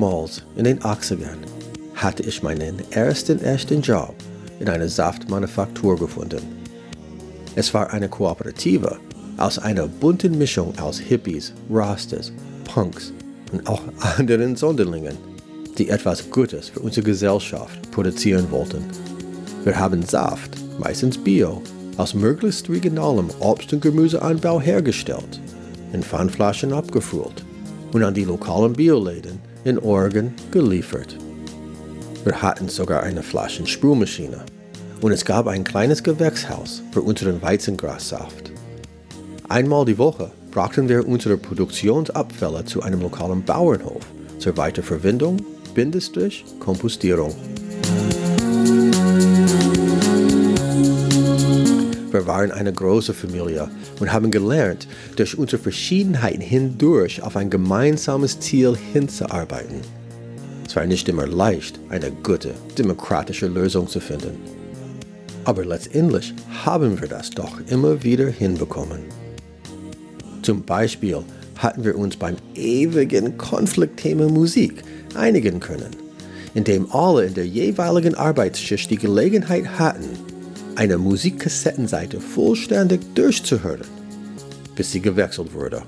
Damals, in den 80ern, hatte ich meinen ersten echten Job in einer Saftmanufaktur gefunden. Es war eine Kooperative aus einer bunten Mischung aus Hippies, Rastas, Punks und auch anderen Sonderlingen, die etwas Gutes für unsere Gesellschaft produzieren wollten. Wir haben Saft, meistens Bio, aus möglichst regionalem Obst- und Gemüseanbau hergestellt, in Pfandflaschen abgefüllt und an die lokalen Bioläden in Oregon geliefert. Wir hatten sogar eine Flaschensprühmaschine und es gab ein kleines Gewächshaus für unseren Weizengrassaft. Einmal die Woche brachten wir unsere Produktionsabfälle zu einem lokalen Bauernhof zur Weiterverwendung, Bindestrich, Kompostierung. Waren eine große Familie und haben gelernt, durch unsere Verschiedenheiten hindurch auf ein gemeinsames Ziel hinzuarbeiten. Es war nicht immer leicht, eine gute, demokratische Lösung zu finden. Aber letztendlich haben wir das doch immer wieder hinbekommen. Zum Beispiel hatten wir uns beim ewigen Konfliktthema Musik einigen können, indem alle in der jeweiligen Arbeitsschicht die Gelegenheit hatten, eine Musikkassettenseite vollständig durchzuhören, bis sie gewechselt wurde.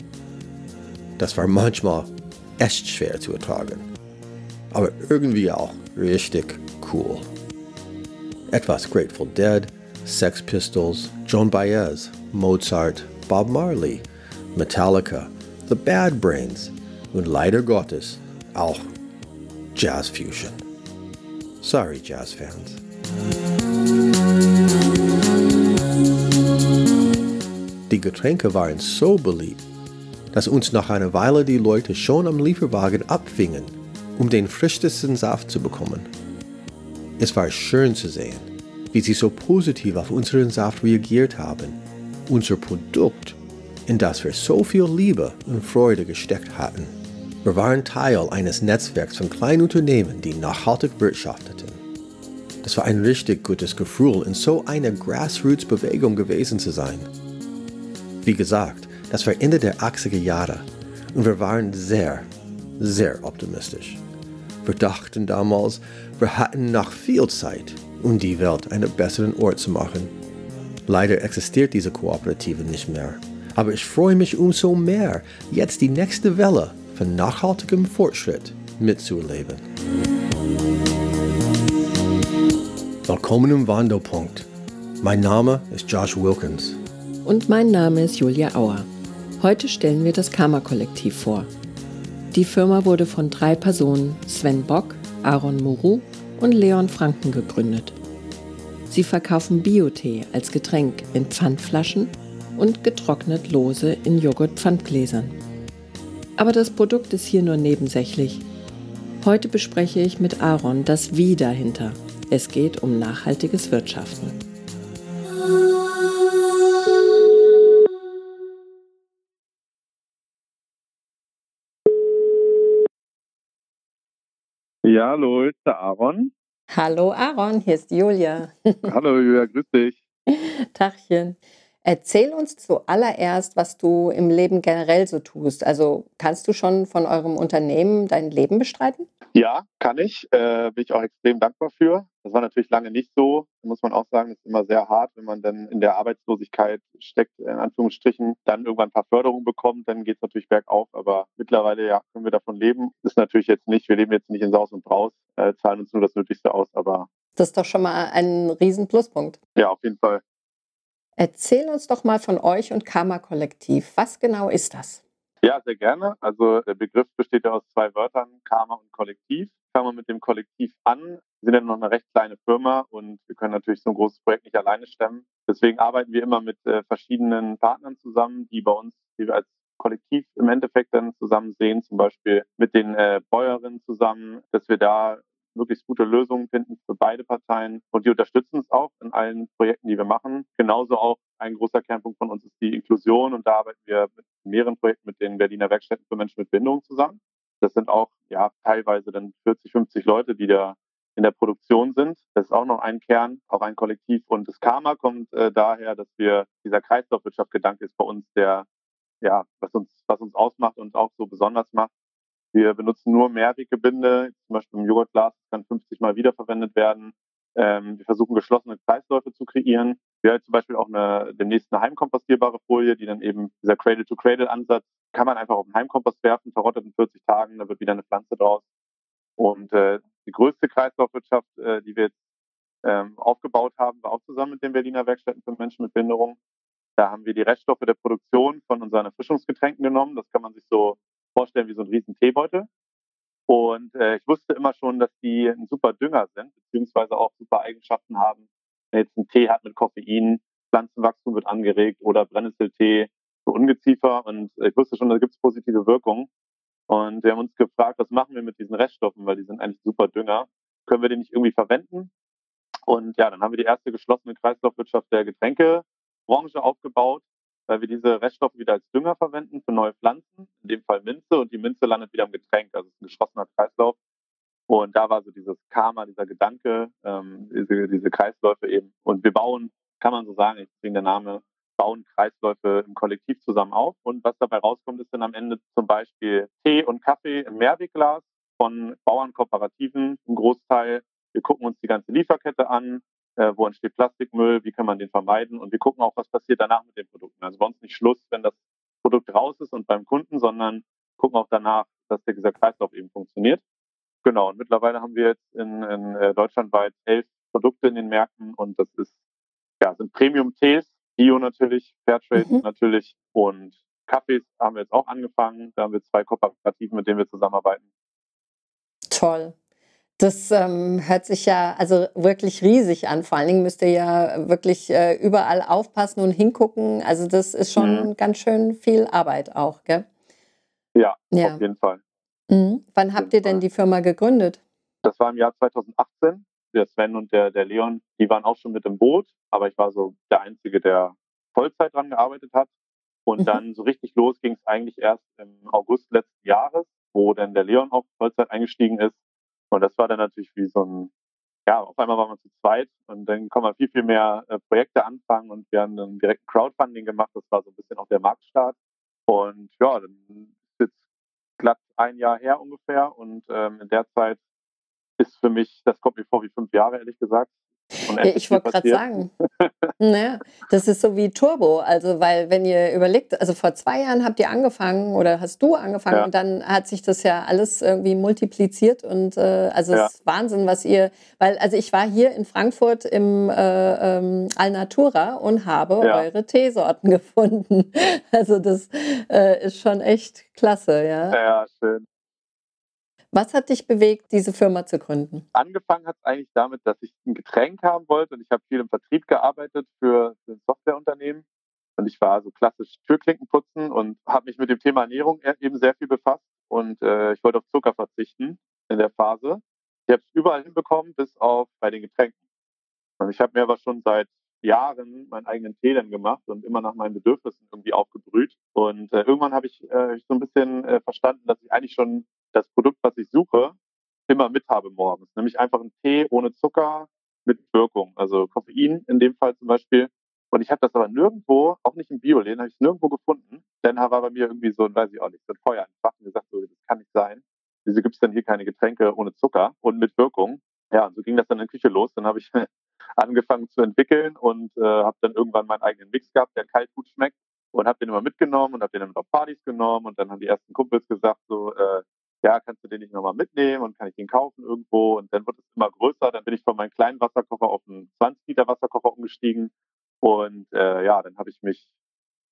Das war manchmal echt schwer zu ertragen, aber irgendwie auch richtig cool. Etwas Grateful Dead, Sex Pistols, Joan Baez, Mozart, Bob Marley, Metallica, The Bad Brains und leider Gottes auch Jazz Fusion. Sorry, Jazz-Fans. Die Getränke waren so beliebt, dass uns nach einer Weile die Leute schon am Lieferwagen abfingen, um den frischesten Saft zu bekommen. Es war schön zu sehen, wie sie so positiv auf unseren Saft reagiert haben. Unser Produkt, in das wir so viel Liebe und Freude gesteckt hatten. Wir waren Teil eines Netzwerks von kleinen Unternehmen, die nachhaltig wirtschafteten. Das war ein richtig gutes Gefühl, in so einer Grassroots-Bewegung gewesen zu sein. Wie gesagt, das war Ende der 80er Jahre und wir waren sehr, sehr optimistisch. Wir dachten damals, wir hatten noch viel Zeit, um die Welt einen besseren Ort zu machen. Leider existiert diese Kooperative nicht mehr. Aber ich freue mich umso mehr, jetzt die nächste Welle von nachhaltigem Fortschritt mitzuerleben. Willkommen im Wandelpunkt. Mein Name ist Josh Wilkins. Und mein Name ist Julia Auer. Heute stellen wir das Karma-Kollektiv vor. Die Firma wurde von drei Personen, Sven Bock, Aaron Mourou und Leon Franken, gegründet. Sie verkaufen Biotee als Getränk in Pfandflaschen und getrocknet lose in Joghurt-Pfandgläsern. Aber das Produkt ist hier nur nebensächlich. Heute bespreche ich mit Aaron das Wie dahinter. Es geht um nachhaltiges Wirtschaften. Ja, hallo, ist der Aaron. Hallo Aaron, hier ist Julia. hallo Julia, grüß dich. Tachchen. Erzähl uns zuallererst, was du im Leben generell so tust. Also kannst du schon von eurem Unternehmen dein Leben bestreiten? Ja, kann ich. Äh, bin ich auch extrem dankbar für. Das war natürlich lange nicht so. Muss man auch sagen, es ist immer sehr hart, wenn man dann in der Arbeitslosigkeit steckt, in Anführungsstrichen, dann irgendwann ein paar Förderungen bekommt, dann geht es natürlich bergauf. Aber mittlerweile ja, können wir davon leben. Ist natürlich jetzt nicht, wir leben jetzt nicht in Saus und Braus, äh, zahlen uns nur das Nötigste aus, aber. Das ist doch schon mal ein riesen Pluspunkt. Ja, auf jeden Fall. Erzähl uns doch mal von euch und Karma Kollektiv. Was genau ist das? Ja, sehr gerne. Also der Begriff besteht ja aus zwei Wörtern, Karma und Kollektiv. Fangen wir mit dem Kollektiv an. Wir sind ja noch eine recht kleine Firma und wir können natürlich so ein großes Projekt nicht alleine stemmen. Deswegen arbeiten wir immer mit äh, verschiedenen Partnern zusammen, die bei uns, die wir als Kollektiv im Endeffekt dann zusammen sehen, zum Beispiel mit den äh, Bäuerinnen zusammen, dass wir da möglichst gute Lösungen finden für beide Parteien. Und die unterstützen uns auch in allen Projekten, die wir machen. Genauso auch ein großer Kernpunkt von uns ist die Inklusion. Und da arbeiten wir mit mehreren Projekten mit den Berliner Werkstätten für Menschen mit Behinderung zusammen. Das sind auch ja teilweise dann 40, 50 Leute, die da in der Produktion sind. Das ist auch noch ein Kern, auch ein Kollektiv. Und das Karma kommt äh, daher, dass wir dieser Kreislaufwirtschaft Gedanke ist bei uns der, ja, was uns, was uns ausmacht und auch so besonders macht. Wir benutzen nur Mehrweggebinde, zum Beispiel im Joghurtglas kann 50 Mal wiederverwendet werden. Ähm, wir versuchen geschlossene Kreisläufe zu kreieren. Wir haben zum Beispiel auch eine, demnächst eine heimkompostierbare Folie, die dann eben dieser Cradle-to-Cradle-Ansatz kann man einfach auf den Heimkompost werfen, verrottet in 40 Tagen, da wird wieder eine Pflanze draus. Und äh, die größte Kreislaufwirtschaft, äh, die wir jetzt ähm, aufgebaut haben, war auch zusammen mit den Berliner Werkstätten für Menschen mit Behinderung. Da haben wir die Reststoffe der Produktion von unseren Erfrischungsgetränken genommen. Das kann man sich so vorstellen wie so ein riesen Teebeutel. Und äh, ich wusste immer schon, dass die ein super Dünger sind, beziehungsweise auch super Eigenschaften haben. Wenn jetzt ein Tee hat mit Koffein, Pflanzenwachstum wird angeregt oder Brennnesseltee für Ungeziefer. Und ich wusste schon, da gibt es positive Wirkungen. Und wir haben uns gefragt, was machen wir mit diesen Reststoffen, weil die sind eigentlich super Dünger. Können wir die nicht irgendwie verwenden? Und ja, dann haben wir die erste geschlossene Kreislaufwirtschaft der Getränkebranche aufgebaut weil wir diese Reststoffe wieder als Dünger verwenden für neue Pflanzen, in dem Fall Minze, und die Minze landet wieder im Getränk, also es ist ein geschlossener Kreislauf. Und da war so dieses Karma, dieser Gedanke, ähm, diese, diese Kreisläufe eben. Und wir bauen, kann man so sagen, deswegen der Name, bauen Kreisläufe im Kollektiv zusammen auf. Und was dabei rauskommt, ist dann am Ende zum Beispiel Tee und Kaffee im Mehrwegglas von Bauernkooperativen, ein Großteil. Wir gucken uns die ganze Lieferkette an, äh, wo entsteht Plastikmüll, wie kann man den vermeiden und wir gucken auch, was passiert danach mit den Produkten. Also bei uns nicht Schluss, wenn das Produkt raus ist und beim Kunden, sondern gucken auch danach, dass der, dieser Kreislauf eben funktioniert. Genau, und mittlerweile haben wir jetzt in, in äh, deutschlandweit elf Produkte in den Märkten und das ist, ja, sind Premium-Tees, Bio natürlich, Fairtrade mhm. natürlich und Kaffees haben wir jetzt auch angefangen. Da haben wir zwei Kooperativen, mit denen wir zusammenarbeiten. Toll. Das ähm, hört sich ja also wirklich riesig an. Vor allen Dingen müsst ihr ja wirklich äh, überall aufpassen und hingucken. Also das ist schon mhm. ganz schön viel Arbeit auch, gell? Ja, ja. auf jeden Fall. Mhm. Wann habt ihr denn die Firma gegründet? Das war im Jahr 2018. Der Sven und der, der Leon, die waren auch schon mit im Boot, aber ich war so der Einzige, der Vollzeit dran gearbeitet hat. Und mhm. dann so richtig los ging es eigentlich erst im August letzten Jahres, wo dann der Leon auch Vollzeit eingestiegen ist und das war dann natürlich wie so ein, ja, auf einmal waren wir zu zweit und dann kann man viel, viel mehr äh, Projekte anfangen und wir haben dann direkt ein Crowdfunding gemacht. Das war so ein bisschen auch der Marktstart. Und ja, dann ist jetzt glatt ein Jahr her ungefähr und ähm, in der Zeit ist für mich, das kommt mir vor wie fünf Jahre, ehrlich gesagt, ich wollte gerade sagen, naja, das ist so wie Turbo. Also, weil, wenn ihr überlegt, also vor zwei Jahren habt ihr angefangen oder hast du angefangen ja. und dann hat sich das ja alles irgendwie multipliziert und äh, also ja. es ist Wahnsinn, was ihr, weil, also ich war hier in Frankfurt im äh, ähm, Alnatura und habe ja. eure Teesorten gefunden. Also, das äh, ist schon echt klasse, ja. Ja, schön. Was hat dich bewegt, diese Firma zu gründen? Angefangen hat es eigentlich damit, dass ich ein Getränk haben wollte und ich habe viel im Vertrieb gearbeitet für, ein Softwareunternehmen. Und ich war so klassisch Türklinken putzen und habe mich mit dem Thema Ernährung e-, eben sehr viel befasst. Und äh, ich wollte auf Zucker verzichten in der Phase. Ich habe es überall hinbekommen, bis auf bei den Getränken. Und ich habe mir aber schon seit Jahren meinen eigenen Tee dann gemacht und immer nach meinen Bedürfnissen irgendwie aufgebrüht. Und äh, irgendwann habe ich äh, so ein bisschen äh, verstanden, dass ich eigentlich schon das Produkt, was ich suche, immer mit habe morgens. Nämlich einfach einen Tee ohne Zucker mit Wirkung. Also Koffein in dem Fall zum Beispiel. Und ich habe das aber nirgendwo, auch nicht im Bioläden, habe ich es nirgendwo gefunden. Denn da war bei mir irgendwie so, weiß ich auch nicht, so ein Feuer einfach und gesagt, so, das kann nicht sein. Wieso gibt es denn hier keine Getränke ohne Zucker und mit Wirkung? Ja, und so ging das dann in der Küche los. Dann habe ich angefangen zu entwickeln und äh, habe dann irgendwann meinen eigenen Mix gehabt, der kalt gut schmeckt und habe den immer mitgenommen und habe den dann auf Partys genommen und dann haben die ersten Kumpels gesagt so, äh, ja, kannst du den nicht nochmal mitnehmen und kann ich den kaufen irgendwo? Und dann wird es immer größer. Dann bin ich von meinem kleinen Wasserkocher auf einen 20 Liter Wasserkocher umgestiegen. Und äh, ja, dann habe ich mich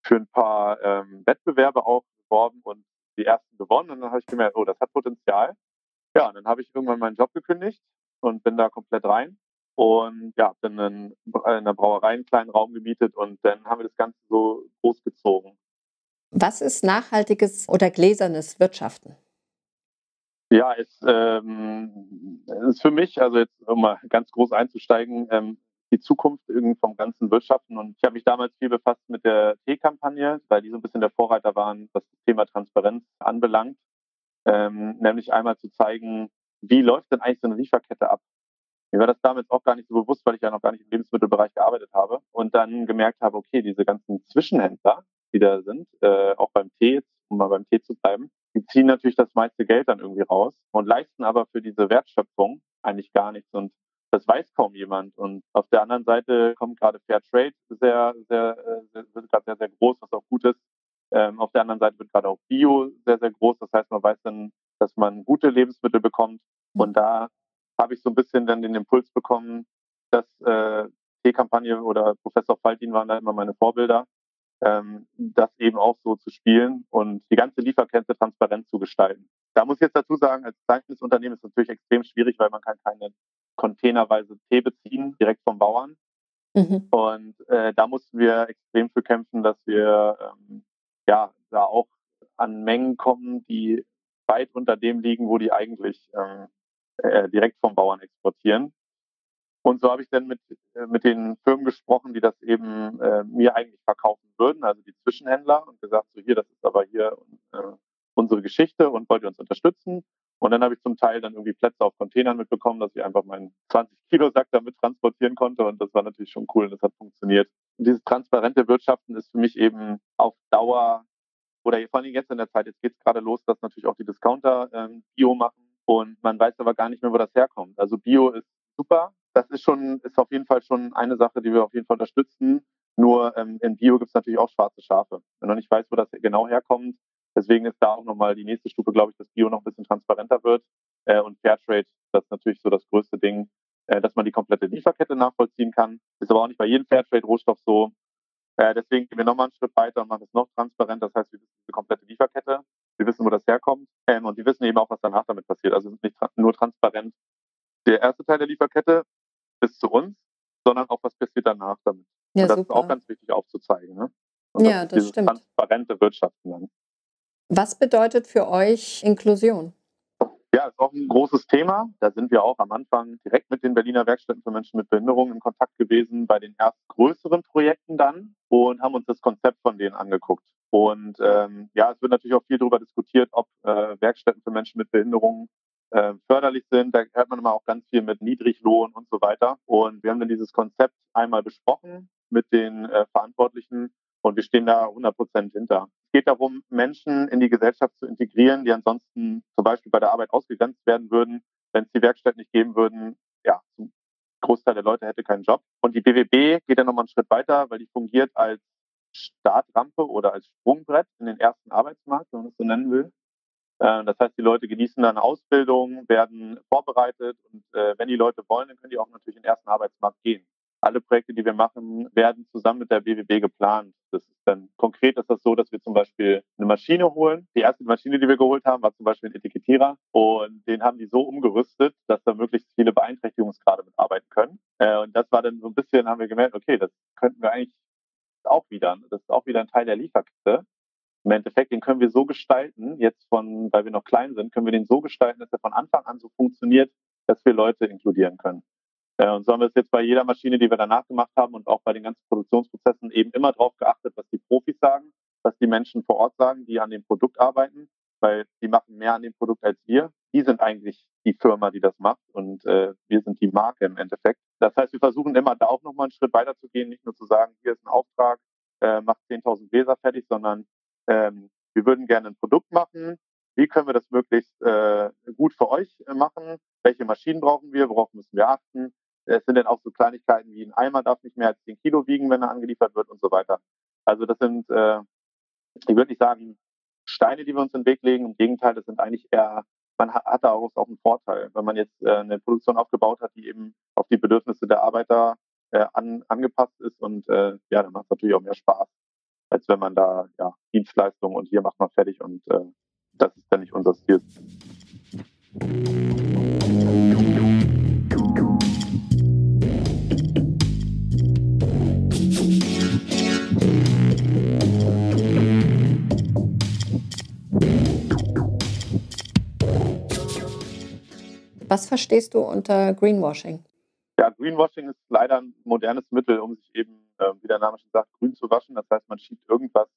für ein paar ähm, Wettbewerbe auch beworben und die ersten gewonnen. Und dann habe ich gemerkt, oh, das hat Potenzial. Ja, und dann habe ich irgendwann meinen Job gekündigt und bin da komplett rein. Und ja, bin in, in der Brauerei einen kleinen Raum gemietet und dann haben wir das Ganze so großgezogen. Was ist nachhaltiges oder gläsernes Wirtschaften? Ja, ist, ähm, ist für mich, also jetzt um mal ganz groß einzusteigen, ähm, die Zukunft vom ganzen Wirtschaften. Und ich habe mich damals viel befasst mit der T-Kampagne, weil die so ein bisschen der Vorreiter waren, was das Thema Transparenz anbelangt. Ähm, nämlich einmal zu zeigen, wie läuft denn eigentlich so eine Lieferkette ab? Mir war das damals auch gar nicht so bewusst, weil ich ja noch gar nicht im Lebensmittelbereich gearbeitet habe und dann gemerkt habe, okay, diese ganzen Zwischenhändler, die da sind, äh, auch beim Tee, um mal beim Tee zu bleiben, die ziehen natürlich das meiste Geld dann irgendwie raus und leisten aber für diese Wertschöpfung eigentlich gar nichts. Und das weiß kaum jemand. Und auf der anderen Seite kommt gerade Fair Trade sehr, sehr, äh, sehr, wird gerade sehr, sehr groß, was auch gut ist. Ähm, auf der anderen Seite wird gerade auch Bio sehr, sehr groß. Das heißt, man weiß dann, dass man gute Lebensmittel bekommt. Mhm. Und da habe ich so ein bisschen dann den Impuls bekommen, dass äh, T-Kampagne oder Professor Faltin waren da immer meine Vorbilder, ähm, das eben auch so zu spielen und die ganze Lieferkette transparent zu gestalten. Da muss ich jetzt dazu sagen, als kleines Unternehmen ist es natürlich extrem schwierig, weil man kann keine containerweise Tee beziehen, direkt vom Bauern. Mhm. Und äh, da mussten wir extrem für kämpfen, dass wir ähm, ja da auch an Mengen kommen, die weit unter dem liegen, wo die eigentlich ähm, äh, direkt vom Bauern exportieren. Und so habe ich dann mit, äh, mit den Firmen gesprochen, die das eben äh, mir eigentlich verkaufen würden, also die Zwischenhändler, und gesagt, so hier, das ist aber hier äh, unsere Geschichte und wollt ihr uns unterstützen? Und dann habe ich zum Teil dann irgendwie Plätze auf Containern mitbekommen, dass ich einfach meinen 20 Kilo Sack damit transportieren konnte. Und das war natürlich schon cool und das hat funktioniert. Und dieses transparente Wirtschaften ist für mich eben auf Dauer oder vor allem jetzt in der Zeit, jetzt geht es gerade los, dass natürlich auch die Discounter ähm, Bio machen und man weiß aber gar nicht mehr, wo das herkommt. Also Bio ist super. Das ist schon, ist auf jeden Fall schon eine Sache, die wir auf jeden Fall unterstützen. Nur ähm, in Bio gibt es natürlich auch schwarze Schafe. Wenn man nicht weiß, wo das genau herkommt, Deswegen ist da auch nochmal die nächste Stufe, glaube ich, dass Bio noch ein bisschen transparenter wird. Äh, und Fairtrade, das ist natürlich so das größte Ding, äh, dass man die komplette Lieferkette nachvollziehen kann. Ist aber auch nicht bei jedem Fairtrade-Rohstoff so. Äh, deswegen gehen wir nochmal einen Schritt weiter und machen es noch transparent. Das heißt, wir wissen die komplette Lieferkette. Wir wissen, wo das herkommt. Ähm, und wir wissen eben auch, was danach damit passiert. Also nicht tra nur transparent der erste Teil der Lieferkette bis zu uns, sondern auch, was passiert danach damit. Ja, und das super. ist auch ganz wichtig aufzuzeigen. Ne? Und ja, das, das stimmt. transparente Wirtschaften dann. Was bedeutet für euch Inklusion? Ja, ist auch ein großes Thema. Da sind wir auch am Anfang direkt mit den Berliner Werkstätten für Menschen mit Behinderungen in Kontakt gewesen bei den erst größeren Projekten dann und haben uns das Konzept von denen angeguckt. Und ähm, ja, es wird natürlich auch viel darüber diskutiert, ob äh, Werkstätten für Menschen mit Behinderungen äh, förderlich sind. Da hört man immer auch ganz viel mit Niedriglohn und so weiter. Und wir haben dann dieses Konzept einmal besprochen mit den äh, Verantwortlichen und wir stehen da 100 Prozent hinter. Es geht darum, Menschen in die Gesellschaft zu integrieren, die ansonsten zum Beispiel bei der Arbeit ausgegrenzt werden würden, wenn es die Werkstatt nicht geben würden. Ja, ein Großteil der Leute hätte keinen Job. Und die BWB geht dann nochmal einen Schritt weiter, weil die fungiert als Startrampe oder als Sprungbrett in den ersten Arbeitsmarkt, wenn man das so nennen will. Äh, das heißt, die Leute genießen dann Ausbildung, werden vorbereitet und äh, wenn die Leute wollen, dann können die auch natürlich in den ersten Arbeitsmarkt gehen alle Projekte, die wir machen, werden zusammen mit der BWB geplant. Das ist dann konkret ist das so, dass wir zum Beispiel eine Maschine holen. Die erste Maschine, die wir geholt haben, war zum Beispiel ein Etikettierer und den haben die so umgerüstet, dass da möglichst viele Beeinträchtigungsgrade mitarbeiten können. Äh, und das war dann so ein bisschen, haben wir gemerkt, okay, das könnten wir eigentlich auch wieder, das ist auch wieder ein Teil der Lieferkette. Im Endeffekt, den können wir so gestalten, jetzt von, weil wir noch klein sind, können wir den so gestalten, dass er von Anfang an so funktioniert, dass wir Leute inkludieren können. Äh, und so haben wir es jetzt bei jeder Maschine, die wir danach gemacht haben und auch bei den ganzen Produktionsprozessen eben immer darauf geachtet, was die Profis sagen, was die Menschen vor Ort sagen, die an dem Produkt arbeiten, weil die machen mehr an dem Produkt als wir. Die sind eigentlich die Firma, die das macht und äh, wir sind die Marke im Endeffekt. Das heißt, wir versuchen immer da auch nochmal einen Schritt weiter zu gehen, nicht nur zu sagen, hier ist ein Auftrag, äh, macht 10.000 Gläser fertig, sondern ähm, wir würden gerne ein Produkt machen. Wie können wir das möglichst äh, gut für euch machen? Welche Maschinen brauchen wir? Worauf müssen wir achten? Es sind dann auch so Kleinigkeiten wie ein Eimer darf nicht mehr als 10 Kilo wiegen, wenn er angeliefert wird und so weiter. Also das sind, äh, ich würde nicht sagen, Steine, die wir uns in den Weg legen. Im Gegenteil, das sind eigentlich eher, man hat daraus auch einen Vorteil. Wenn man jetzt äh, eine Produktion aufgebaut hat, die eben auf die Bedürfnisse der Arbeiter äh, an, angepasst ist und äh, ja, dann macht es natürlich auch mehr Spaß, als wenn man da ja, Dienstleistungen und hier macht man fertig und äh, das ist dann nicht unser Stil. Was verstehst du unter Greenwashing? Ja, Greenwashing ist leider ein modernes Mittel, um sich eben, äh, wie der Name schon sagt, grün zu waschen. Das heißt, man schiebt irgendwas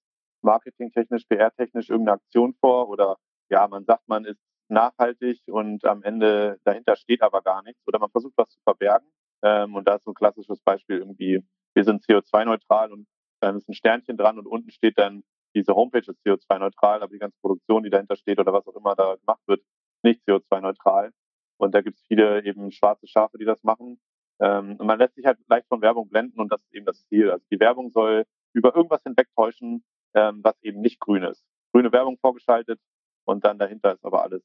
marketingtechnisch, PR-technisch irgendeine Aktion vor oder ja, man sagt, man ist nachhaltig und am Ende dahinter steht aber gar nichts oder man versucht was zu verbergen. Ähm, und da ist so ein klassisches Beispiel irgendwie, wir sind CO2-neutral und dann ist ein Sternchen dran und unten steht dann, diese Homepage ist CO2-neutral, aber die ganze Produktion, die dahinter steht oder was auch immer da gemacht wird, nicht CO2-neutral. Und da gibt es viele eben schwarze Schafe, die das machen. Ähm, und man lässt sich halt leicht von Werbung blenden und das das Ziel. Also die Werbung soll über irgendwas hinwegtäuschen, ähm, was eben nicht grün ist. Grüne Werbung vorgeschaltet und dann dahinter ist aber alles,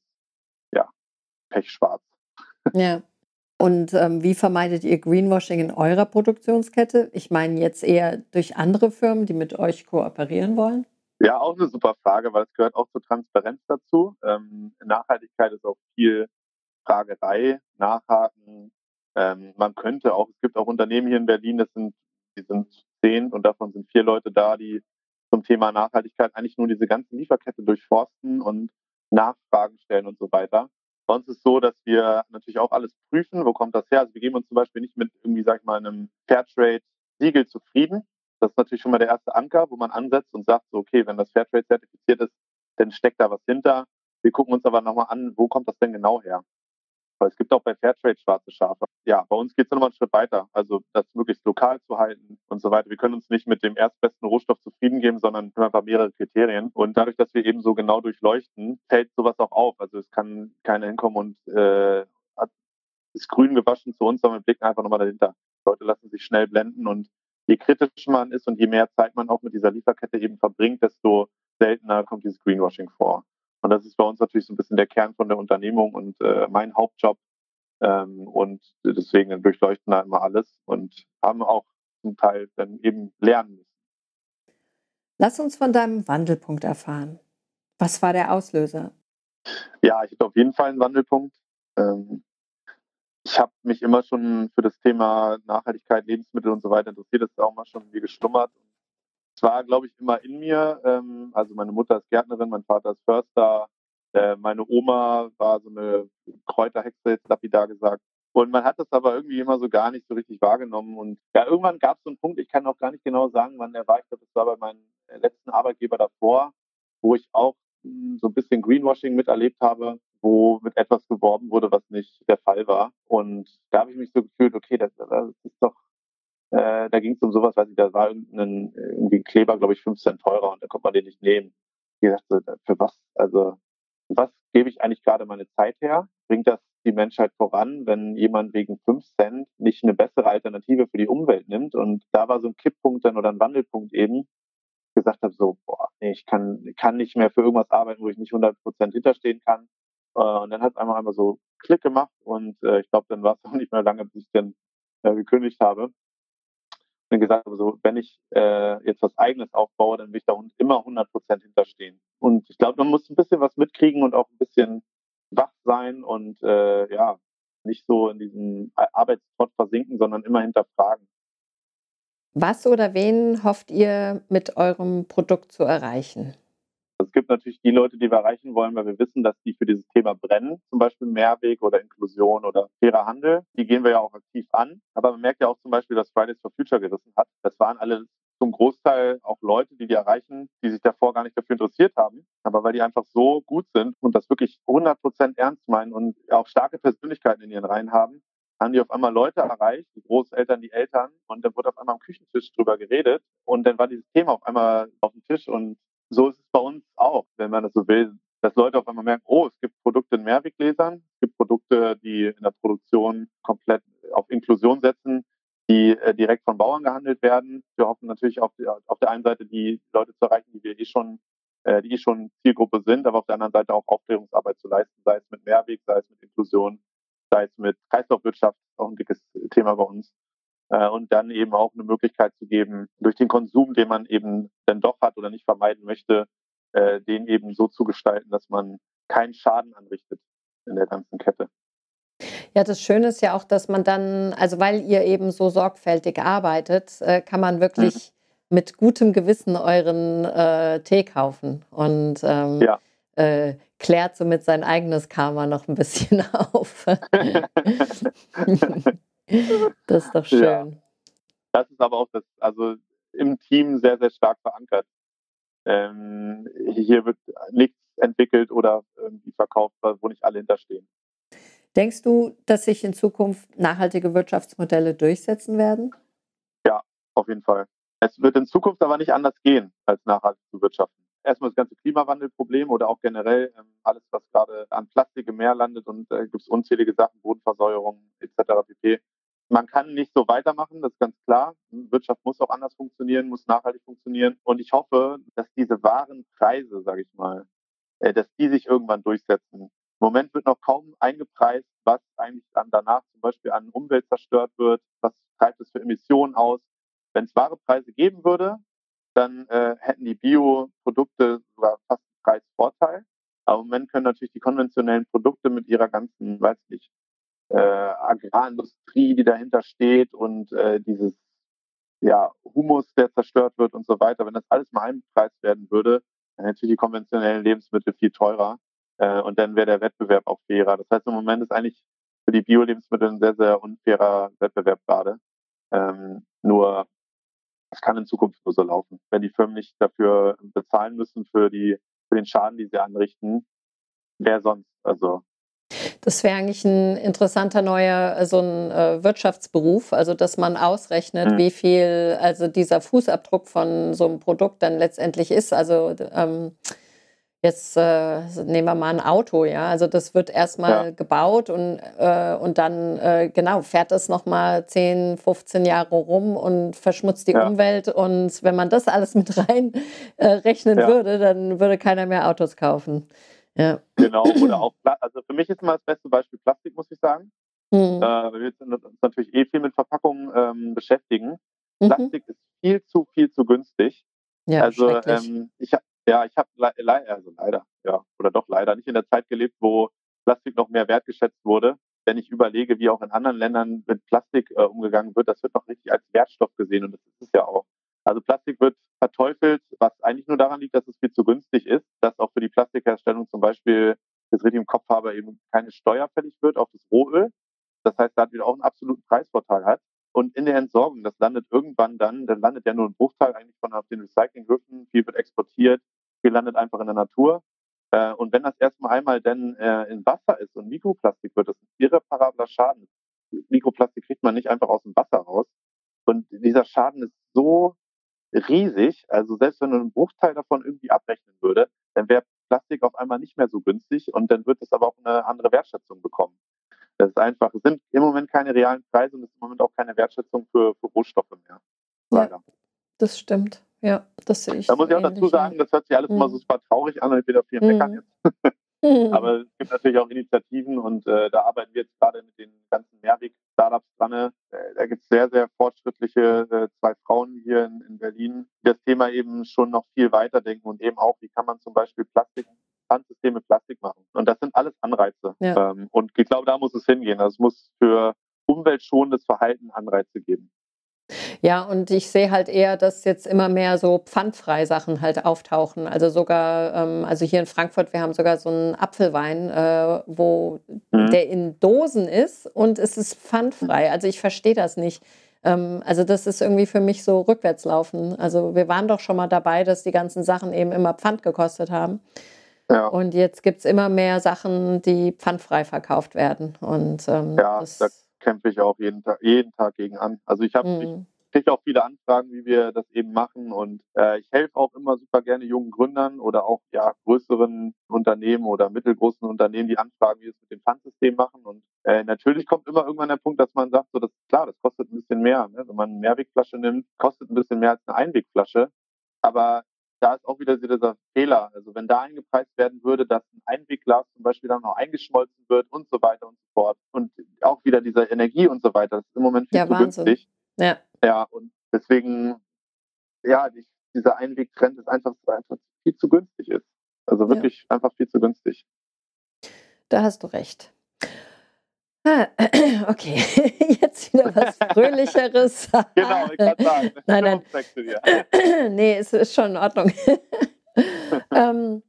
ja, pechschwarz. Ja. Und ähm, wie vermeidet ihr Greenwashing in eurer Produktionskette? Ich meine jetzt eher durch andere Firmen, die mit euch kooperieren wollen? Ja, auch eine super Frage, weil es gehört auch zur Transparenz dazu. Ähm, Nachhaltigkeit ist auch viel Fragerei, Nachhaken. Ähm, man könnte auch, es gibt auch Unternehmen hier in Berlin, das sind, die sind zehn und davon sind vier Leute da, die zum Thema Nachhaltigkeit eigentlich nur diese ganze Lieferkette durchforsten und Nachfragen stellen und so weiter. Bei uns ist so, dass wir natürlich auch alles prüfen, wo kommt das her. Also wir geben uns zum Beispiel nicht mit irgendwie, sag ich mal, einem Fairtrade-Siegel zufrieden. Das ist natürlich schon mal der erste Anker, wo man ansetzt und sagt, so, okay, wenn das Fairtrade zertifiziert ist, dann steckt da was hinter. Wir gucken uns aber nochmal an, wo kommt das denn genau her? Es gibt auch bei Fairtrade schwarze Schafe. Ja, bei uns geht es nochmal einen Schritt weiter. Also das möglichst lokal zu halten und so weiter. Wir können uns nicht mit dem erstbesten Rohstoff zufrieden geben, sondern haben einfach mehrere Kriterien. Und dadurch, dass wir eben so genau durchleuchten, fällt sowas auch auf. Also es kann keiner hinkommen und äh, ist grün gewaschen zu uns, sondern wir blicken einfach nochmal dahinter. Die Leute lassen sich schnell blenden und je kritischer man ist und je mehr Zeit man auch mit dieser Lieferkette eben verbringt, desto seltener kommt dieses Greenwashing vor. Und das ist bei uns natürlich so ein bisschen der Kern von der Unternehmung und äh, mein Hauptjob. Ähm, und deswegen durchleuchten da immer alles und haben auch zum Teil dann eben lernen müssen. Lass uns von deinem Wandelpunkt erfahren. Was war der Auslöser? Ja, ich hatte auf jeden Fall einen Wandelpunkt. Ähm, ich habe mich immer schon für das Thema Nachhaltigkeit, Lebensmittel und so weiter interessiert. Das ist auch mal schon wie geschlummert es war, glaube ich, immer in mir. Ähm, also meine Mutter ist Gärtnerin, mein Vater ist Förster, äh, meine Oma war so eine Kräuterhexe, jetzt lapidar gesagt. Und man hat das aber irgendwie immer so gar nicht so richtig wahrgenommen. Und ja, irgendwann gab es so einen Punkt, ich kann auch gar nicht genau sagen, wann der war. Ich glaube, das war bei meinem letzten Arbeitgeber davor, wo ich auch hm, so ein bisschen Greenwashing miterlebt habe, wo mit etwas geworben wurde, was nicht der Fall war. Und da habe ich mich so gefühlt, okay, das, das ist doch äh, da ging es um sowas, weiß ich, da war irgendein, irgendwie ein Kleber, glaube ich, 5 Cent teurer und da konnte man den nicht nehmen. Ich dachte, für was, also, was gebe ich eigentlich gerade meine Zeit her? Bringt das die Menschheit voran, wenn jemand wegen 5 Cent nicht eine bessere Alternative für die Umwelt nimmt? Und da war so ein Kipppunkt dann oder ein Wandelpunkt eben, gesagt habe, so, boah, nee, ich kann, kann nicht mehr für irgendwas arbeiten, wo ich nicht 100 Prozent hinterstehen kann. Äh, und dann hat es einmal einmal so Klick gemacht und äh, ich glaube, dann war es auch nicht mehr lange, bis ich dann äh, gekündigt habe und gesagt habe, so, wenn ich äh, jetzt was Eigenes aufbaue, dann will ich da immer 100 Prozent hinterstehen. Und ich glaube, man muss ein bisschen was mitkriegen und auch ein bisschen wach sein und äh, ja, nicht so in diesem Arbeitstrott versinken, sondern immer hinterfragen. Was oder wen hofft ihr mit eurem Produkt zu erreichen? Es gibt natürlich die Leute, die wir erreichen wollen, weil wir wissen, dass die für dieses Thema brennen, zum Beispiel Mehrweg oder Inklusion oder fairer Handel. Die gehen wir ja auch aktiv an. Aber man merkt ja auch zum Beispiel, dass Fridays for Future gerissen hat. Das waren alle zum Großteil auch Leute, die die erreichen, die sich davor gar nicht dafür interessiert haben. Aber weil die einfach so gut sind und das wirklich 100 Prozent ernst meinen und auch starke Persönlichkeiten in ihren Reihen haben, haben die auf einmal Leute erreicht, die Großeltern, die Eltern, und dann wurde auf einmal am Küchentisch drüber geredet und dann war dieses Thema auf einmal auf dem Tisch und so ist es bei uns auch, wenn man das so will, dass Leute auf einmal merken, oh, es gibt Produkte in Mehrweggläsern, es gibt Produkte, die in der Produktion komplett auf Inklusion setzen, die äh, direkt von Bauern gehandelt werden. Wir hoffen natürlich auf, die, auf der einen Seite die Leute zu erreichen, die wir eh schon, äh, die eh schon Zielgruppe sind, aber auf der anderen Seite auch Aufklärungsarbeit zu leisten, sei es mit Mehrweg, sei es mit Inklusion, sei es mit Kreislaufwirtschaft, auch ein dickes Thema bei uns und dann eben auch eine Möglichkeit zu geben, durch den Konsum, den man eben dann doch hat oder nicht vermeiden möchte, äh, den eben so zu gestalten, dass man keinen Schaden anrichtet in der ganzen Kette. Ja, das Schöne ist ja auch, dass man dann, also weil ihr eben so sorgfältig arbeitet, äh, kann man wirklich mhm. mit gutem Gewissen euren äh, Tee kaufen und ähm, ja. äh, klärt somit sein eigenes Karma noch ein bisschen auf. Das ist doch schön. Ja. Das ist aber auch das, also im Team sehr, sehr stark verankert. Ähm, hier wird nichts entwickelt oder irgendwie verkauft, wo nicht alle hinterstehen. Denkst du, dass sich in Zukunft nachhaltige Wirtschaftsmodelle durchsetzen werden? Ja, auf jeden Fall. Es wird in Zukunft aber nicht anders gehen, als nachhaltig zu wirtschaften. erstmal das ganze Klimawandelproblem oder auch generell ähm, alles, was gerade an Plastik im Meer landet und äh, gibt es unzählige Sachen, Bodenverseuerung etc. pp. Man kann nicht so weitermachen, das ist ganz klar. Wirtschaft muss auch anders funktionieren, muss nachhaltig funktionieren. Und ich hoffe, dass diese wahren Preise, sage ich mal, äh, dass die sich irgendwann durchsetzen. Im Moment wird noch kaum eingepreist, was eigentlich dann danach zum Beispiel an Umwelt zerstört wird, was treibt es für Emissionen aus. Wenn es wahre Preise geben würde, dann äh, hätten die Bioprodukte sogar fast einen Preisvorteil. Aber im Moment können natürlich die konventionellen Produkte mit ihrer ganzen, weiß nicht, äh, Agrarindustrie, die dahinter steht und äh, dieses ja, Humus, der zerstört wird und so weiter, wenn das alles mal eingepreist werden würde, dann natürlich die konventionellen Lebensmittel viel teurer äh, und dann wäre der Wettbewerb auch fairer. Das heißt, im Moment ist eigentlich für die Bio-Lebensmittel ein sehr, sehr unfairer Wettbewerb gerade. Ähm, nur es kann in Zukunft nur so laufen. Wenn die Firmen nicht dafür bezahlen müssen für die für den Schaden, die sie anrichten, wer sonst? Also das wäre eigentlich ein interessanter neuer äh, so ein äh, Wirtschaftsberuf, also dass man ausrechnet, mhm. wie viel also dieser Fußabdruck von so einem Produkt dann letztendlich ist. Also ähm, Jetzt äh, nehmen wir mal ein Auto, ja. Also das wird erstmal ja. gebaut und, äh, und dann, äh, genau, fährt es nochmal 10, 15 Jahre rum und verschmutzt die ja. Umwelt. Und wenn man das alles mit rein äh, rechnen ja. würde, dann würde keiner mehr Autos kaufen. Ja. Genau, oder auch, also für mich ist immer das beste Beispiel Plastik, muss ich sagen. Mhm. Äh, wir uns natürlich eh viel mit Verpackungen ähm, beschäftigen. Mhm. Plastik ist viel zu, viel zu günstig. Ja, also ähm, ich, ja, ich habe le le also leider, ja, oder doch leider nicht in der Zeit gelebt, wo Plastik noch mehr wertgeschätzt wurde. Wenn ich überlege, wie auch in anderen Ländern mit Plastik äh, umgegangen wird, das wird noch richtig als Wertstoff gesehen und das ist es ja auch. Also Plastik wird verteufelt, was eigentlich nur daran liegt, dass es viel zu günstig ist, dass auch für die Plastikherstellung zum Beispiel, das richtig im Kopf habe, eben keine Steuer fällig wird auf das Rohöl. Das heißt, da hat wieder auch einen absoluten Preisvorteil hat. Und in der Entsorgung, das landet irgendwann dann, dann landet ja nur ein Bruchteil eigentlich von auf den Recyclinghöfen, viel wird exportiert, viel landet einfach in der Natur. Äh, und wenn das erstmal einmal dann äh, in Wasser ist und Mikroplastik wird, das ist ein irreparabler Schaden. Mikroplastik kriegt man nicht einfach aus dem Wasser raus. Und dieser Schaden ist so riesig, also selbst wenn man einen Bruchteil davon irgendwie abrechnen würde, dann wäre Plastik auf einmal nicht mehr so günstig und dann wird es aber auch eine andere Wertschätzung bekommen. Das ist einfach, es sind im Moment keine realen Preise und es ist im Moment auch keine Wertschätzung für, für Rohstoffe mehr. Leider. Ja, das stimmt. Ja, das sehe ich. Da muss ich auch dazu sagen, das hört sich alles mhm. immer super traurig an und ich will auf viel meckern mhm. Aber es gibt natürlich auch Initiativen und äh, da arbeiten wir jetzt gerade mit den ganzen Mehrweg-Startups dran. Äh, da gibt es sehr, sehr fortschrittliche äh, zwei Frauen hier in, in, Berlin, die das Thema eben schon noch viel weiter denken und eben auch, wie kann man zum Beispiel Plastik, Pfandsysteme Plastik machen. Und das sind alles Anreize. Ja. Ähm, und ich glaube, da muss es hingehen. Also es muss für umweltschonendes Verhalten Anreize geben. Ja, und ich sehe halt eher, dass jetzt immer mehr so pfandfrei Sachen halt auftauchen. Also sogar, ähm, also hier in Frankfurt, wir haben sogar so einen Apfelwein, äh, wo mhm. der in Dosen ist und es ist pfandfrei. Also ich verstehe das nicht. Ähm, also das ist irgendwie für mich so rückwärtslaufen. Also wir waren doch schon mal dabei, dass die ganzen Sachen eben immer Pfand gekostet haben. Ja. Und jetzt gibt es immer mehr Sachen, die pfandfrei verkauft werden. Und ähm, ja, das kämpfe ich auch jeden Tag, jeden Tag gegen an. Also ich habe kriege auch viele Anfragen, wie wir das eben machen und äh, ich helfe auch immer super gerne jungen Gründern oder auch ja größeren Unternehmen oder mittelgroßen Unternehmen, die anfragen, wie wir es mit dem Pfandsystem machen und äh, natürlich kommt immer irgendwann der Punkt, dass man sagt, so das klar, das kostet ein bisschen mehr, ne? wenn man eine Mehrwegflasche nimmt, kostet ein bisschen mehr als eine Einwegflasche, aber da ist auch wieder dieser Fehler. Also wenn da eingepreist werden würde, dass ein Einwegglas zum Beispiel dann noch eingeschmolzen wird und so weiter und so fort. Und auch wieder diese Energie und so weiter, das ist im Moment viel ja, zu Wahnsinn. günstig. Ja. Ja, und deswegen, ja, die, dieser Einwegtrend ist einfach, einfach viel zu günstig ist. Also wirklich ja. einfach viel zu günstig. Da hast du recht. Ah, okay, jetzt wieder was Fröhlicheres. genau, ich kann sagen. Nein, nein. nee, es ist schon in Ordnung. ähm,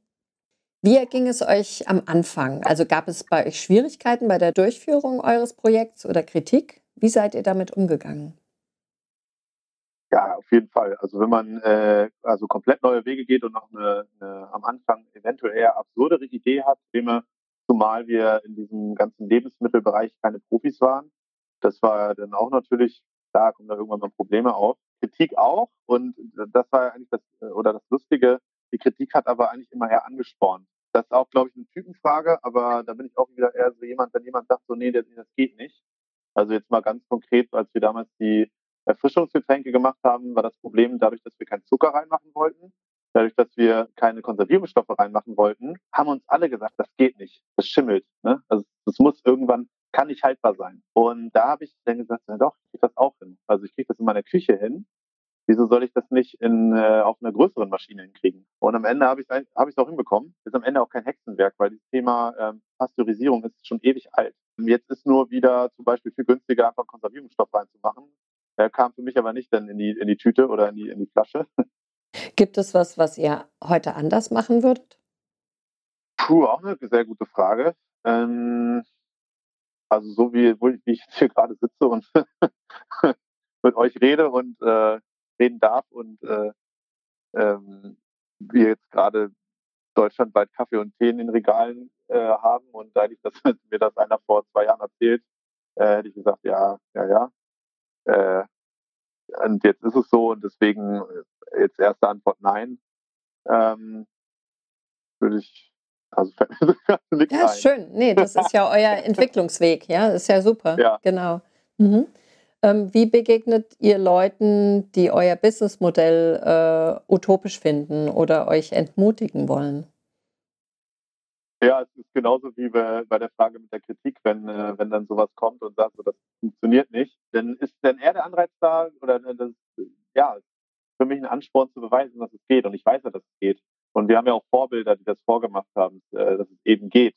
wie ging es euch am Anfang? Also gab es bei euch Schwierigkeiten bei der Durchführung eures Projekts oder Kritik? Wie seid ihr damit umgegangen? Ja, auf jeden Fall. Also wenn man äh, also komplett neue Wege geht und noch eine, eine am Anfang eventuell eher absurdere Idee hat, Thema zumal wir in diesem ganzen Lebensmittelbereich keine Profis waren. Das war dann auch natürlich, da kommen da irgendwann mal Probleme auf. Kritik auch. Und das war eigentlich das, oder das Lustige, Die Kritik hat aber eigentlich immer eher angespornt. Das ist auch, glaube ich, eine Typenfrage, aber da bin ich auch wieder eher so jemand, wenn jemand sagt, so, nee, das, das geht nicht. Also jetzt mal ganz konkret, als wir damals die Erfrischungsgetränke gemacht haben, war das Problem dadurch, dass wir keinen Zucker reinmachen wollten, dadurch, dass wir keine Konservierungsstoffe reinmachen wollten, haben uns alle gesagt, das geht nicht, das schimmelt. Ne? Also das muss irgendwann, kann nicht haltbar sein. Und da habe ich dann gesagt, na doch, ich kriege das auch hin. Also ich kriege das in meiner Küche hin. Wieso soll ich das nicht in, äh, auf einer größeren Maschine hinkriegen? Und am Ende habe ich es hab auch hinbekommen. Ist am Ende auch kein Hexenwerk, weil das Thema ähm, Pasteurisierung ist schon ewig alt. Jetzt ist nur wieder zum Beispiel viel günstiger, einfach Konservierungsstoff reinzumachen. Er kam für mich aber nicht dann in die, in die Tüte oder in die, in die Flasche. Gibt es was, was ihr heute anders machen würdet? Puh, auch eine sehr gute Frage. Ähm, also so wie, wie ich jetzt hier gerade sitze und mit euch rede und äh, reden darf und äh, ähm, wir jetzt gerade deutschlandweit Kaffee und Tee in den Regalen äh, haben und da ich das mir das einer vor zwei Jahren erzählt, äh, hätte ich gesagt, ja, ja, ja. Äh, und jetzt ist es so und deswegen äh, jetzt erste Antwort nein. Ähm, würde ich, also mir nichts Ja, ein. schön. Nee, das ist ja euer Entwicklungsweg, ja, das ist ja super. Ja. Genau. Mhm. Ähm, wie begegnet ihr Leuten, die euer Businessmodell äh, utopisch finden oder euch entmutigen wollen? Ja, es ist genauso wie bei, bei der Frage mit der Kritik, wenn, äh, wenn dann sowas kommt und sagt, so, das funktioniert nicht, dann ist dann eher der Anreiz da oder äh, das, ja, für mich ein Ansporn zu beweisen, dass es geht. Und ich weiß ja, dass es geht. Und wir haben ja auch Vorbilder, die das vorgemacht haben, äh, dass es eben geht.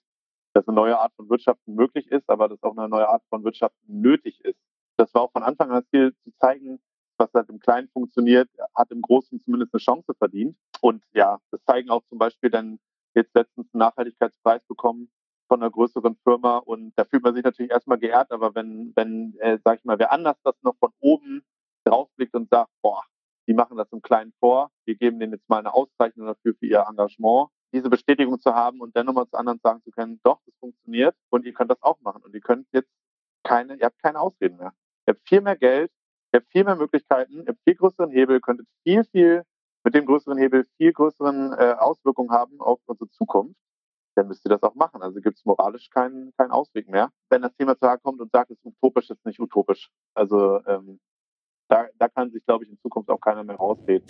Dass eine neue Art von Wirtschaften möglich ist, aber dass auch eine neue Art von Wirtschaften nötig ist. Das war auch von Anfang an das Ziel, zu zeigen, was halt im Kleinen funktioniert, hat im Großen zumindest eine Chance verdient. Und ja, das zeigen auch zum Beispiel dann jetzt letztens einen Nachhaltigkeitspreis bekommen von einer größeren Firma und da fühlt man sich natürlich erstmal geehrt, aber wenn, wenn, äh, sag ich mal, wer anders das noch von oben draufblickt und sagt, boah, die machen das im Kleinen vor, wir geben denen jetzt mal eine Auszeichnung dafür für ihr Engagement, diese Bestätigung zu haben und dann nochmal zu anderen sagen zu können, doch, das funktioniert und ihr könnt das auch machen und ihr könnt jetzt keine, ihr habt keine Ausreden mehr. Ihr habt viel mehr Geld, ihr habt viel mehr Möglichkeiten, ihr habt viel größeren Hebel, könntet viel, viel mit dem größeren Hebel viel größeren äh, Auswirkungen haben auf unsere Zukunft, dann müsst ihr das auch machen. Also gibt es moralisch keinen, keinen Ausweg mehr. Wenn das Thema zu kommt und sagt, es ist utopisch, ist nicht utopisch. Also ähm, da, da kann sich, glaube ich, in Zukunft auch keiner mehr rausreden.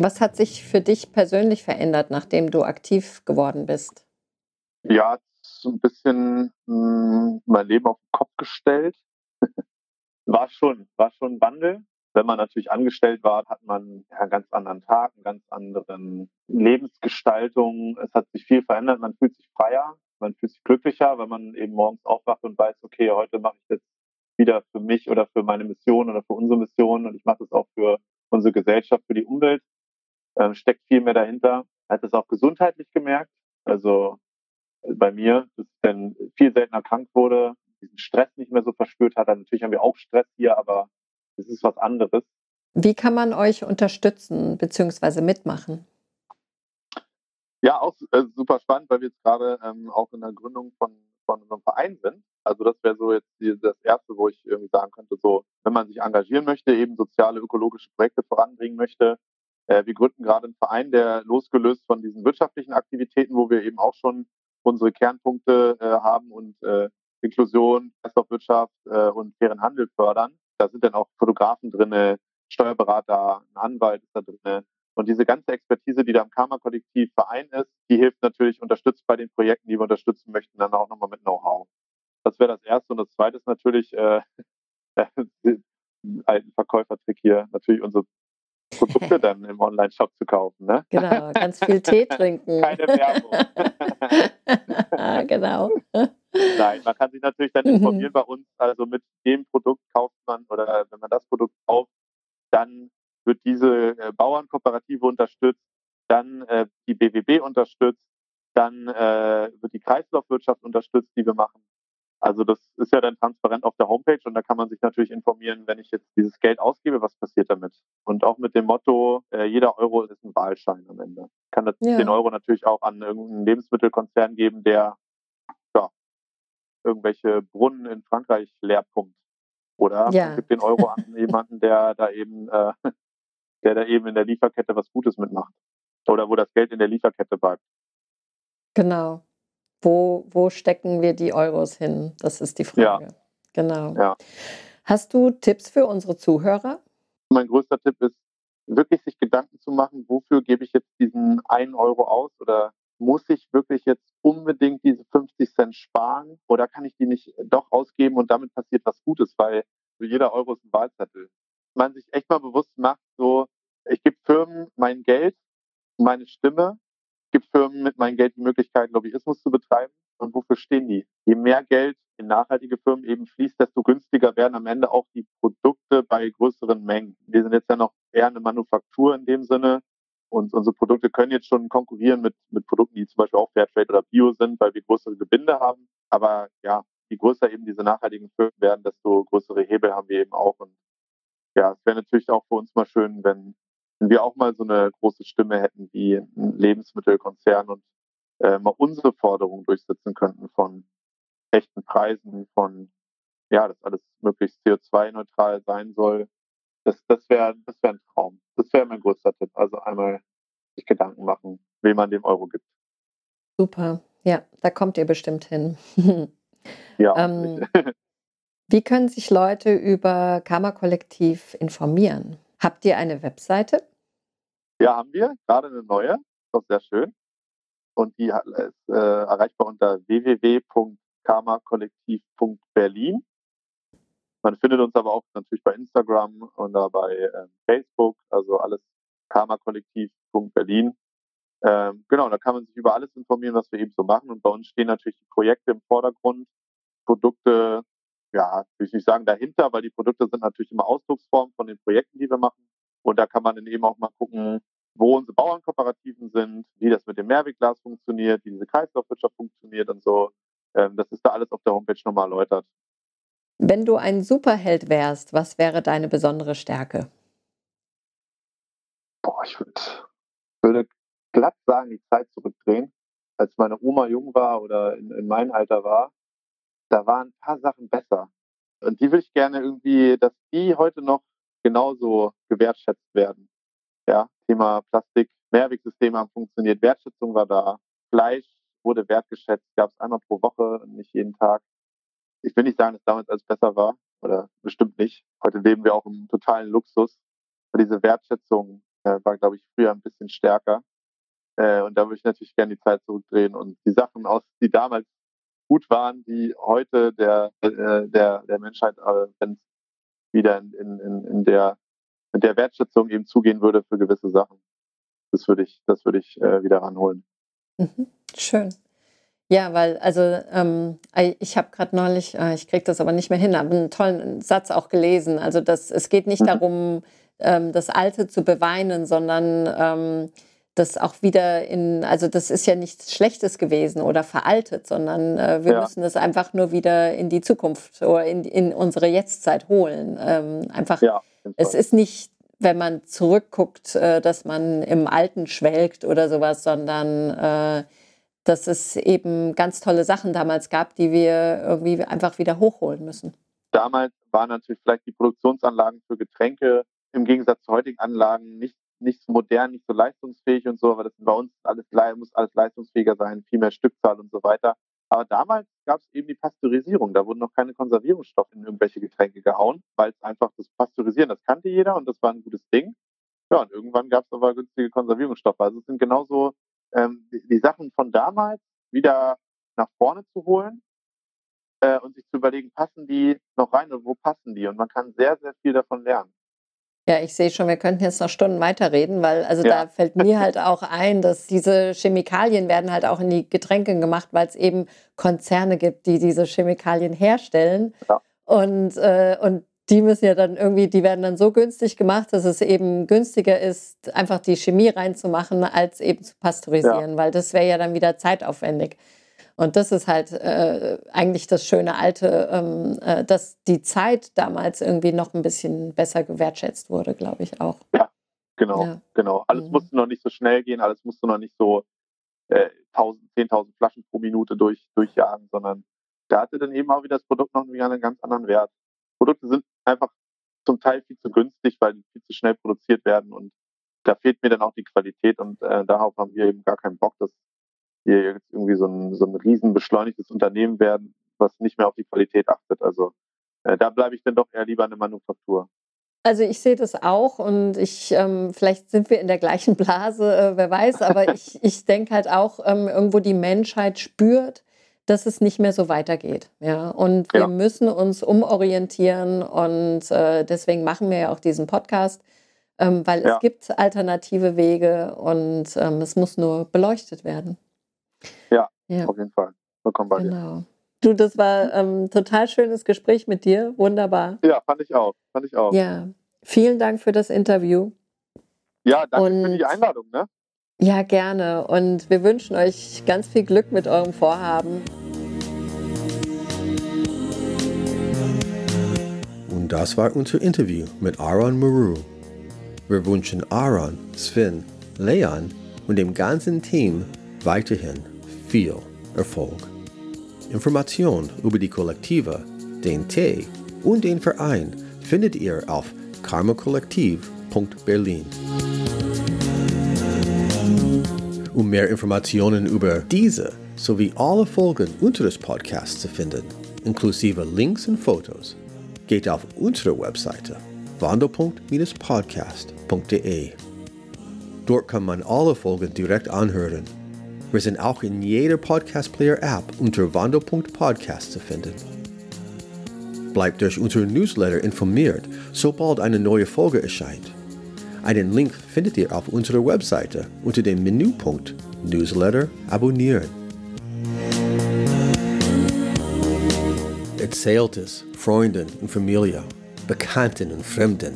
Was hat sich für dich persönlich verändert, nachdem du aktiv geworden bist? Ja, so ein bisschen hm, mein Leben auf den Kopf gestellt. war schon, war schon ein Wandel. Wenn man natürlich angestellt war, hat man einen ganz anderen Tag, einen ganz anderen Lebensgestaltung. Es hat sich viel verändert. Man fühlt sich freier, man fühlt sich glücklicher, wenn man eben morgens aufwacht und weiß, okay, heute mache ich jetzt wieder für mich oder für meine Mission oder für unsere Mission und ich mache das auch für unsere Gesellschaft, für die Umwelt ähm, steckt viel mehr dahinter. Hat es auch gesundheitlich gemerkt. Also äh, bei mir, dass ich dann viel seltener krank wurde, diesen Stress nicht mehr so verspürt hat. Natürlich haben wir auch Stress hier, aber es ist was anderes. Wie kann man euch unterstützen bzw. mitmachen? Ja, auch äh, super spannend, weil wir jetzt gerade ähm, auch in der Gründung von, von unserem Verein sind. Also das wäre so jetzt die, das Erste, wo ich irgendwie sagen könnte, so, wenn man sich engagieren möchte, eben soziale, ökologische Projekte voranbringen möchte, äh, wir gründen gerade einen Verein, der losgelöst von diesen wirtschaftlichen Aktivitäten, wo wir eben auch schon unsere Kernpunkte äh, haben und äh, Inklusion, Kreislaufwirtschaft äh, und fairen Handel fördern. Da sind dann auch Fotografen drin, Steuerberater, ein Anwalt ist da drin. Und diese ganze Expertise, die da im Karma-Kollektiv vereint ist, die hilft natürlich, unterstützt bei den Projekten, die wir unterstützen möchten, dann auch nochmal mit Know-how. Das wäre das Erste. Und das Zweite ist natürlich, äh, alten Verkäufertrick hier, natürlich unsere Produkte dann im Online-Shop zu kaufen. Ne? Genau, ganz viel Tee trinken. Keine Werbung. genau. Nein, man kann sich natürlich dann informieren bei uns. Also mit dem Produkt kauft man oder wenn man das Produkt kauft, dann wird diese äh, Bauernkooperative unterstützt, dann äh, die BWB unterstützt, dann äh, wird die Kreislaufwirtschaft unterstützt, die wir machen. Also das ist ja dann transparent auf der Homepage und da kann man sich natürlich informieren, wenn ich jetzt dieses Geld ausgebe, was passiert damit? Und auch mit dem Motto, äh, jeder Euro ist ein Wahlschein am Ende. Ich kann das, ja. den Euro natürlich auch an irgendeinen Lebensmittelkonzern geben, der ja, irgendwelche Brunnen in Frankreich leer pumpt. Oder ja. gibt den Euro an jemanden, der da eben, äh, der da eben in der Lieferkette was Gutes mitmacht. Oder wo das Geld in der Lieferkette bleibt. Genau. Wo, wo stecken wir die Euros hin? Das ist die Frage. Ja. Genau. Ja. Hast du Tipps für unsere Zuhörer? Mein größter Tipp ist, wirklich sich Gedanken zu machen, wofür gebe ich jetzt diesen einen Euro aus oder muss ich wirklich jetzt unbedingt diese 50 Cent sparen oder kann ich die nicht doch ausgeben und damit passiert was Gutes, weil jeder Euro ist ein Wahlzettel. Man sich echt mal bewusst macht, so, ich gebe Firmen mein Geld, meine Stimme gibt Firmen mit meinem Geld die Möglichkeit, Lobbyismus zu betreiben. Und wofür stehen die? Je mehr Geld in nachhaltige Firmen eben fließt, desto günstiger werden am Ende auch die Produkte bei größeren Mengen. Wir sind jetzt ja noch eher eine Manufaktur in dem Sinne. Und unsere Produkte können jetzt schon konkurrieren mit, mit Produkten, die zum Beispiel auch Fairtrade oder Bio sind, weil wir größere Gebinde haben. Aber ja, je größer eben diese nachhaltigen Firmen werden, desto größere Hebel haben wir eben auch. Und ja, es wäre natürlich auch für uns mal schön, wenn wenn wir auch mal so eine große Stimme hätten wie ein Lebensmittelkonzern und äh, mal unsere Forderungen durchsetzen könnten von echten Preisen, von ja, dass alles möglichst CO2-neutral sein soll. Das, das wäre das wär ein Traum. Das wäre mein größter Tipp. Also einmal sich Gedanken machen, wem man dem Euro gibt. Super. Ja, da kommt ihr bestimmt hin. ja. ähm, wie können sich Leute über Karma Kollektiv informieren? Habt ihr eine Webseite? Ja, haben wir. Gerade eine neue. Ist doch sehr schön. Und die ist äh, erreichbar unter www.karmakollektiv.berlin. Man findet uns aber auch natürlich bei Instagram und bei äh, Facebook, also alles karmakollektiv.berlin. Ähm, genau, da kann man sich über alles informieren, was wir eben so machen. Und bei uns stehen natürlich die Projekte im Vordergrund, Produkte ja, will ich nicht sagen dahinter, weil die Produkte sind natürlich immer Ausdrucksform von den Projekten, die wir machen. Und da kann man dann eben auch mal gucken, wo unsere Bauernkooperativen sind, wie das mit dem Mehrwegglas funktioniert, wie diese Kreislaufwirtschaft funktioniert und so. Ähm, das ist da alles auf der Homepage nochmal erläutert. Wenn du ein Superheld wärst, was wäre deine besondere Stärke? Boah, ich würd, würde glatt sagen, die Zeit zurückdrehen. Als meine Oma jung war oder in, in meinem Alter war, da waren ein paar Sachen besser. Und die will ich gerne irgendwie, dass die heute noch genauso gewertschätzt werden. Ja, Thema Plastik, Mehrwegsysteme haben funktioniert, Wertschätzung war da, Fleisch wurde wertgeschätzt, gab es einmal pro Woche, nicht jeden Tag. Ich will nicht sagen, dass damals alles besser war, oder bestimmt nicht. Heute leben wir auch im totalen Luxus. Aber diese Wertschätzung äh, war, glaube ich, früher ein bisschen stärker. Äh, und da würde ich natürlich gerne die Zeit zurückdrehen und die Sachen aus, die damals gut waren, die heute der, äh, der, der Menschheit, äh, wenn es wieder in, in, in der, mit der Wertschätzung eben zugehen würde für gewisse Sachen. Das würde ich, das würde ich äh, wieder ranholen. Mhm. Schön. Ja, weil, also ähm, ich habe gerade neulich, äh, ich kriege das aber nicht mehr hin, aber einen tollen Satz auch gelesen. Also das, es geht nicht mhm. darum, ähm, das Alte zu beweinen, sondern ähm, das auch wieder in, also das ist ja nichts Schlechtes gewesen oder veraltet, sondern äh, wir ja. müssen das einfach nur wieder in die Zukunft oder in, in unsere Jetztzeit holen. Ähm, einfach, ja, es ist nicht, wenn man zurückguckt, äh, dass man im Alten schwelgt oder sowas, sondern äh, dass es eben ganz tolle Sachen damals gab, die wir irgendwie einfach wieder hochholen müssen. Damals waren natürlich vielleicht die Produktionsanlagen für Getränke im Gegensatz zu heutigen Anlagen nicht nicht so modern, nicht so leistungsfähig und so, aber das bei uns alles muss alles leistungsfähiger sein, viel mehr Stückzahl und so weiter. Aber damals gab es eben die Pasteurisierung. Da wurden noch keine Konservierungsstoffe in irgendwelche Getränke gehauen, weil es einfach das Pasteurisieren, das kannte jeder und das war ein gutes Ding. Ja, und irgendwann gab es aber günstige Konservierungsstoffe. Also es sind genauso ähm, die, die, Sachen von damals wieder nach vorne zu holen äh, und sich zu überlegen, passen die noch rein und wo passen die? Und man kann sehr, sehr viel davon lernen. Ja, ich sehe schon, wir könnten jetzt noch Stunden weiterreden, weil also ja. da fällt mir halt auch ein, dass diese Chemikalien werden halt auch in die Getränke gemacht, weil es eben Konzerne gibt, die diese Chemikalien herstellen. Ja. Und, äh, und die müssen ja dann irgendwie, die werden dann so günstig gemacht, dass es eben günstiger ist, einfach die Chemie reinzumachen, als eben zu pasteurisieren, ja. weil das wäre ja dann wieder zeitaufwendig. Und das ist halt äh, eigentlich das schöne Alte, ähm, äh, dass die Zeit damals irgendwie noch ein bisschen besser gewertschätzt wurde, glaube ich auch. Ja, genau, ja. genau. Alles mhm. musste noch nicht so schnell gehen, alles musste noch nicht so äh, 10.000 Flaschen pro Minute durch, durchjagen, sondern da hatte dann eben auch wieder das Produkt noch einen ganz anderen Wert. Produkte sind einfach zum Teil viel zu günstig, weil die viel zu schnell produziert werden und da fehlt mir dann auch die Qualität und äh, darauf haben wir eben gar keinen Bock, dass wir jetzt irgendwie so ein, so ein riesen beschleunigtes Unternehmen werden, was nicht mehr auf die Qualität achtet. Also äh, da bleibe ich dann doch eher lieber eine Manufaktur. Also ich sehe das auch und ich, ähm, vielleicht sind wir in der gleichen Blase, äh, wer weiß, aber ich, ich denke halt auch, ähm, irgendwo die Menschheit spürt, dass es nicht mehr so weitergeht. Ja? Und wir ja. müssen uns umorientieren und äh, deswegen machen wir ja auch diesen Podcast, ähm, weil ja. es gibt alternative Wege und ähm, es muss nur beleuchtet werden. Ja, ja. auf jeden Fall. Vollkommen bei genau. Du, das war ein ähm, total schönes Gespräch mit dir. Wunderbar. Ja, fand ich auch. Fand ich auch. Ja. Vielen Dank für das Interview. Ja, danke Und, für die Einladung. Ne? Ja, gerne. Und wir wünschen euch ganz viel Glück mit eurem Vorhaben. Und das war unser Interview mit Aaron Maru. Wir wünschen Aaron, Sven, Leon und dem ganzen Team weiterhin viel Erfolg. Informationen über die Kollektive, den Tee und den Verein findet ihr auf karmakollektiv.berlin. Um mehr Informationen über diese sowie alle Folgen unseres Podcasts zu finden, inklusive Links und Fotos, geht auf unsere Webseite wandelpunkt-podcast.de. Dort kann man alle Folgen direkt anhören wir sind auch in jeder Podcast-Player-App unter Wando.podcast zu finden. Bleibt durch unseren Newsletter informiert, sobald eine neue Folge erscheint. Einen Link findet ihr auf unserer Webseite unter dem Menüpunkt Newsletter abonnieren. Erzählt es Freunden und Familie, Bekannten und Fremden.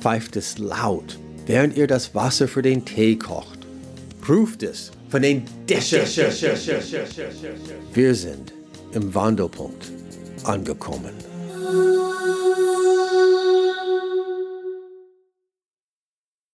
Pfeift es laut, während ihr das Wasser für den Tee kocht. Ruft es von den Dächern. Wir sind im Wandelpunkt angekommen.